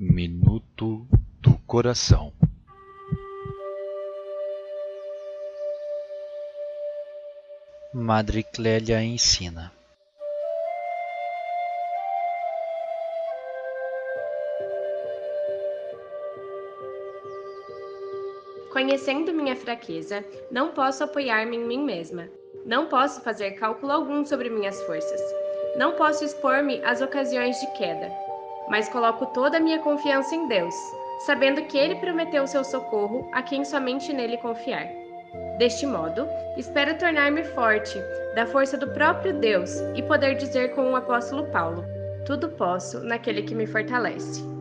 Minuto do Coração Madre Clélia ensina Conhecendo minha fraqueza, não posso apoiar-me em mim mesma. Não posso fazer cálculo algum sobre minhas forças. Não posso expor-me às ocasiões de queda. Mas coloco toda a minha confiança em Deus, sabendo que Ele prometeu seu socorro a quem somente nele confiar. Deste modo, espero tornar-me forte, da força do próprio Deus, e poder dizer com o apóstolo Paulo: Tudo posso naquele que me fortalece.